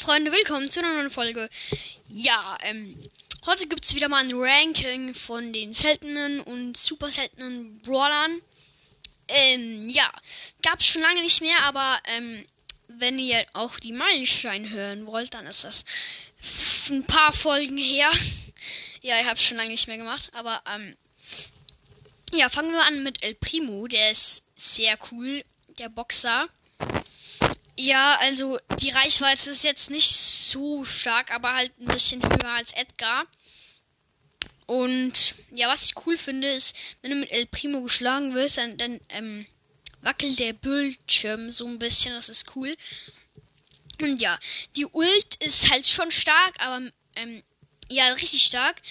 Freunde, willkommen zu einer neuen Folge. Ja, ähm, heute gibt es wieder mal ein Ranking von den seltenen und super seltenen Brawlern. Ähm, ja, gab es schon lange nicht mehr, aber ähm, wenn ihr auch die Meilensteine hören wollt, dann ist das ein paar Folgen her. ja, ich habe es schon lange nicht mehr gemacht, aber ähm, ja, fangen wir an mit El Primo, der ist sehr cool, der Boxer. Ja, also die Reichweite ist jetzt nicht so stark, aber halt ein bisschen höher als Edgar. Und ja, was ich cool finde, ist, wenn du mit El Primo geschlagen wirst, dann, dann ähm, wackelt der Bildschirm so ein bisschen. Das ist cool. Und ja, die Ult ist halt schon stark, aber ähm, ja, richtig stark.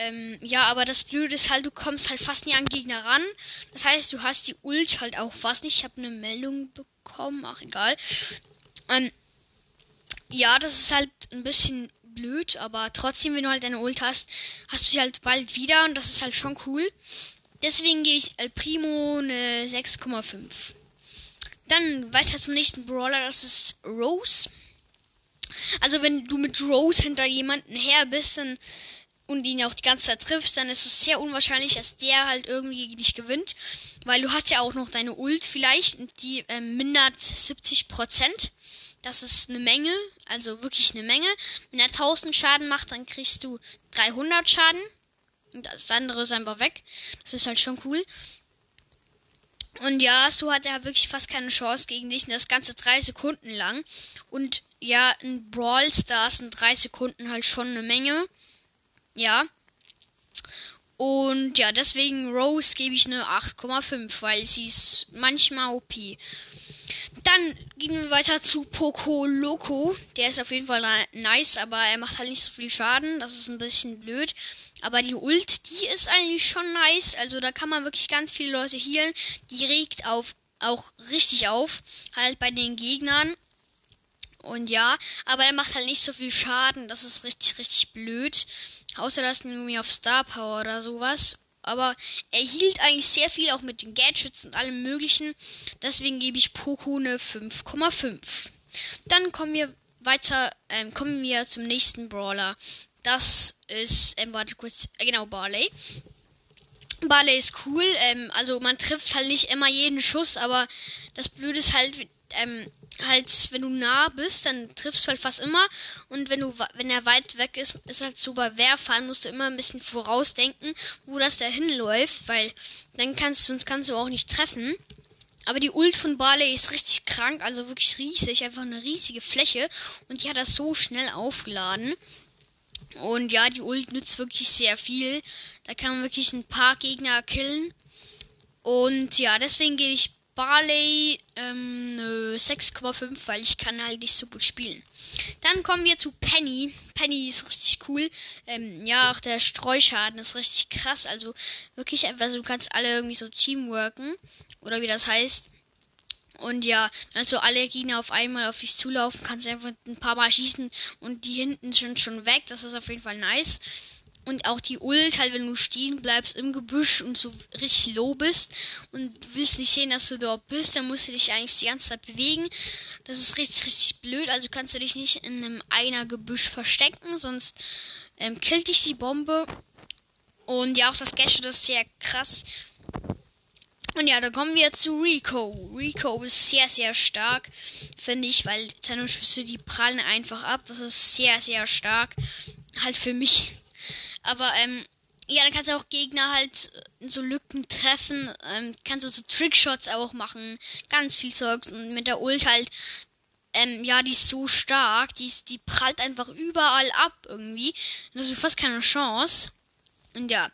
Ähm, ja, aber das Blöde ist halt, du kommst halt fast nie an Gegner ran. Das heißt, du hast die Ult halt auch fast nicht. Ich habe eine Meldung bekommen. Ach, egal. Ähm, ja, das ist halt ein bisschen blöd, aber trotzdem, wenn du halt deine Ult hast, hast du sie halt bald wieder und das ist halt schon cool. Deswegen gehe ich El Primo eine 6,5. Dann weiter zum nächsten Brawler, das ist Rose. Also wenn du mit Rose hinter jemanden her bist, dann und ihn auch die ganze Zeit triffst, dann ist es sehr unwahrscheinlich, dass der halt irgendwie dich gewinnt. Weil du hast ja auch noch deine Ult vielleicht und die ähm, mindert 70% Das ist eine Menge, also wirklich eine Menge. Wenn er 1000 Schaden macht, dann kriegst du 300 Schaden. Und das andere ist einfach weg. Das ist halt schon cool. Und ja, so hat er wirklich fast keine Chance gegen dich. Und das Ganze drei Sekunden lang. Und ja, in Brawl Stars sind drei Sekunden halt schon eine Menge. Ja. Und ja, deswegen Rose gebe ich eine 8,5, weil sie ist manchmal OP. Dann gehen wir weiter zu Poco Loco. Der ist auf jeden Fall nice, aber er macht halt nicht so viel Schaden. Das ist ein bisschen blöd. Aber die Ult, die ist eigentlich schon nice. Also da kann man wirklich ganz viele Leute healen. Die regt auf, auch richtig auf. Halt bei den Gegnern. Und ja, aber er macht halt nicht so viel Schaden. Das ist richtig, richtig blöd. Außer das irgendwie auf Star Power oder sowas. Aber er hielt eigentlich sehr viel, auch mit den Gadgets und allem möglichen. Deswegen gebe ich Poco eine 5,5. Dann kommen wir weiter, ähm, kommen wir zum nächsten Brawler. Das ist, ähm, warte kurz, äh, genau, Barley. Barley ist cool, ähm, also man trifft halt nicht immer jeden Schuss, aber das Blöde ist halt, ähm, halt, wenn du nah bist, dann triffst du halt fast immer. Und wenn du, wenn er weit weg ist, ist halt so bei Wehrfahren, musst du immer ein bisschen vorausdenken, wo das da hinläuft, weil dann kannst du, sonst kannst du auch nicht treffen. Aber die Ult von Barley ist richtig krank, also wirklich riesig, einfach eine riesige Fläche. Und die hat das so schnell aufgeladen. Und ja, die Ult nützt wirklich sehr viel. Da kann man wirklich ein paar Gegner killen. Und ja, deswegen gehe ich Barley ähm, 6,5, weil ich kann halt nicht so gut spielen. Dann kommen wir zu Penny. Penny ist richtig cool. Ähm, ja, auch der Streuschaden ist richtig krass. Also wirklich einfach, also du kannst alle irgendwie so teamworken. Oder wie das heißt. Und ja, also alle Gegner auf einmal auf dich zulaufen, kannst du einfach ein paar Mal schießen und die hinten sind schon weg. Das ist auf jeden Fall nice. Und auch die Ult, halt, wenn du stehen bleibst im Gebüsch und so richtig low bist und willst nicht sehen, dass du dort bist, dann musst du dich eigentlich die ganze Zeit bewegen. Das ist richtig, richtig blöd. Also kannst du dich nicht in einem einer Gebüsch verstecken, sonst ähm, killt dich die Bombe. Und ja, auch das Gadget ist sehr krass. Und ja, dann kommen wir zu Rico. Rico ist sehr, sehr stark, finde ich, weil seine Schüsse, die prallen einfach ab. Das ist sehr, sehr stark. Halt für mich aber, ähm, ja, dann kannst du auch Gegner halt in so Lücken treffen. Ähm, kannst du so Trickshots auch machen. Ganz viel Zeugs. Und mit der Ult halt, ähm, ja, die ist so stark. Die, ist, die prallt einfach überall ab irgendwie. Da hast du fast keine Chance. Und ja.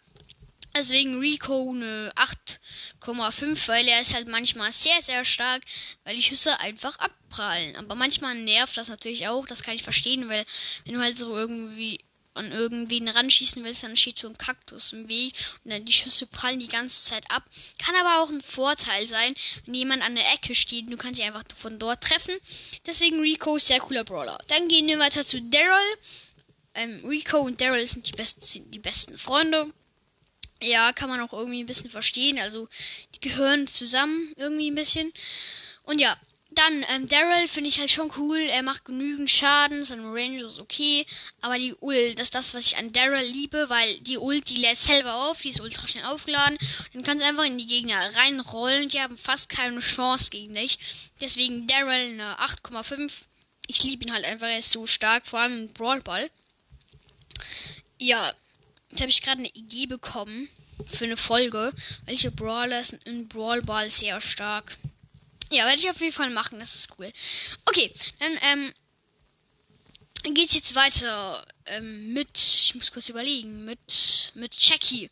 Deswegen Rico eine 8,5, weil er ist halt manchmal sehr, sehr stark, weil die Schüsse einfach abprallen. Aber manchmal nervt das natürlich auch, das kann ich verstehen, weil wenn du halt so irgendwie an irgendwen ranschießen willst, dann steht so ein Kaktus im Weg und dann die Schüsse prallen die ganze Zeit ab. Kann aber auch ein Vorteil sein, wenn jemand an der Ecke steht und du kannst ihn einfach von dort treffen. Deswegen Rico ist sehr cooler Brawler. Dann gehen wir weiter zu Daryl. Ähm, Rico und Daryl sind die besten, sind die besten Freunde. Ja, kann man auch irgendwie ein bisschen verstehen. Also, die gehören zusammen irgendwie ein bisschen. Und ja, Dann, ähm, Daryl finde ich halt schon cool. Er macht genügend Schaden, seine Range ist okay. Aber die Ult, das ist das, was ich an Daryl liebe, weil die Ult, die lädt selber auf, die ist ultra schnell aufgeladen. Dann kannst du einfach in die Gegner reinrollen. Die haben fast keine Chance gegen dich. Deswegen Daryl eine 8,5. Ich liebe ihn halt einfach, er ist so stark, vor allem im Brawlball. Ja, jetzt habe ich gerade eine Idee bekommen für eine Folge. Welche Brawler sind in Brawlball sehr stark? Ja, werde ich auf jeden Fall machen. Das ist cool. Okay, dann ähm, geht's jetzt weiter ähm, mit. Ich muss kurz überlegen. Mit mit Jackie.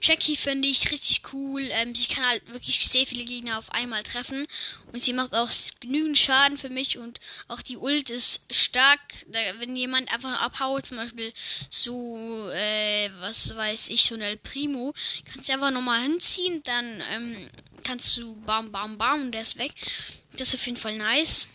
Jackie finde ich richtig cool. Ähm, sie kann halt wirklich sehr viele Gegner auf einmal treffen. Und sie macht auch genügend Schaden für mich. Und auch die Ult ist stark. Da, wenn jemand einfach abhaut, zum Beispiel so, äh, was weiß ich, so ein El Primo, kannst du einfach nochmal hinziehen. Dann ähm, kannst du bam, bam, bam und der ist weg. Das ist auf jeden Fall nice.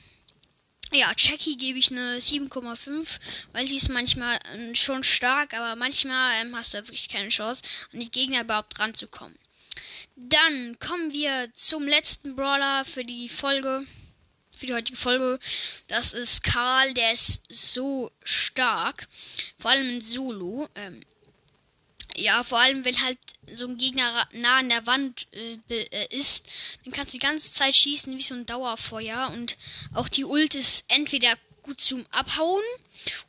Ja, Jackie gebe ich eine 7,5, weil sie ist manchmal äh, schon stark, aber manchmal ähm, hast du wirklich keine Chance, an die Gegner überhaupt ranzukommen. Dann kommen wir zum letzten Brawler für die Folge, für die heutige Folge. Das ist Karl, der ist so stark, vor allem in Solo. Ähm, ja, vor allem wenn halt so ein Gegner nah an der Wand äh, äh, ist, dann kannst du die ganze Zeit schießen wie so ein Dauerfeuer und auch die Ult ist entweder gut zum Abhauen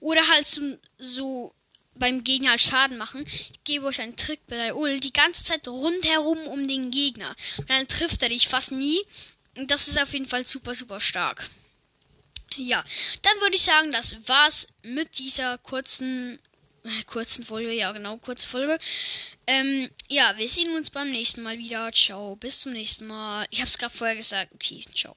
oder halt zum so beim Gegner halt Schaden machen. Ich gebe euch einen Trick bei der Ult, die ganze Zeit rundherum um den Gegner. Und dann trifft er dich fast nie. Und das ist auf jeden Fall super, super stark. Ja, dann würde ich sagen, das war's mit dieser kurzen kurzen Folge, ja genau, kurze Folge. Ähm, ja, wir sehen uns beim nächsten Mal wieder. Ciao, bis zum nächsten Mal. Ich habe es gerade vorher gesagt. Okay, ciao.